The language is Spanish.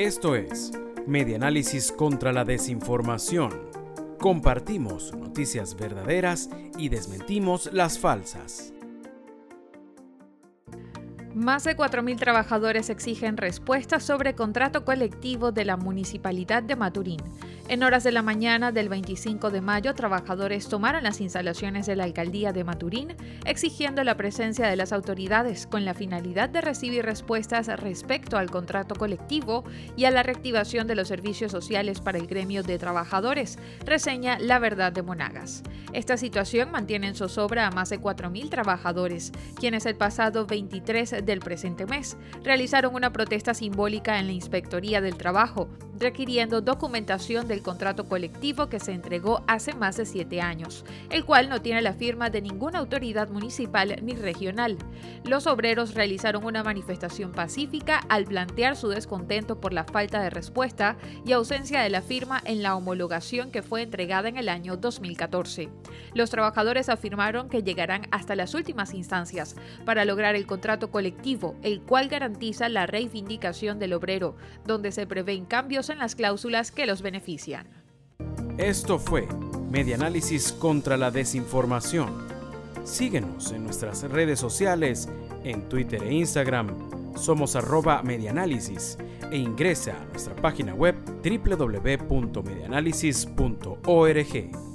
Esto es Medianálisis contra la Desinformación. Compartimos noticias verdaderas y desmentimos las falsas. Más de 4.000 trabajadores exigen respuestas sobre contrato colectivo de la Municipalidad de Maturín. En horas de la mañana del 25 de mayo, trabajadores tomaron las instalaciones de la alcaldía de Maturín exigiendo la presencia de las autoridades con la finalidad de recibir respuestas respecto al contrato colectivo y a la reactivación de los servicios sociales para el gremio de trabajadores, reseña La Verdad de Monagas. Esta situación mantiene en zozobra a más de 4.000 trabajadores, quienes el pasado 23 del presente mes realizaron una protesta simbólica en la Inspectoría del Trabajo, requiriendo documentación del contrato colectivo que se entregó hace más de siete años, el cual no tiene la firma de ninguna autoridad municipal ni regional. Los obreros realizaron una manifestación pacífica al plantear su descontento por la falta de respuesta y ausencia de la firma en la homologación que fue entregada en el año 2014. Los trabajadores afirmaron que llegarán hasta las últimas instancias para lograr el contrato colectivo, el cual garantiza la reivindicación del obrero, donde se prevén cambios en las cláusulas que los benefician. Esto fue Medianálisis contra la Desinformación. Síguenos en nuestras redes sociales, en Twitter e Instagram. Somos arroba medianálisis e ingresa a nuestra página web www.medianálisis.org.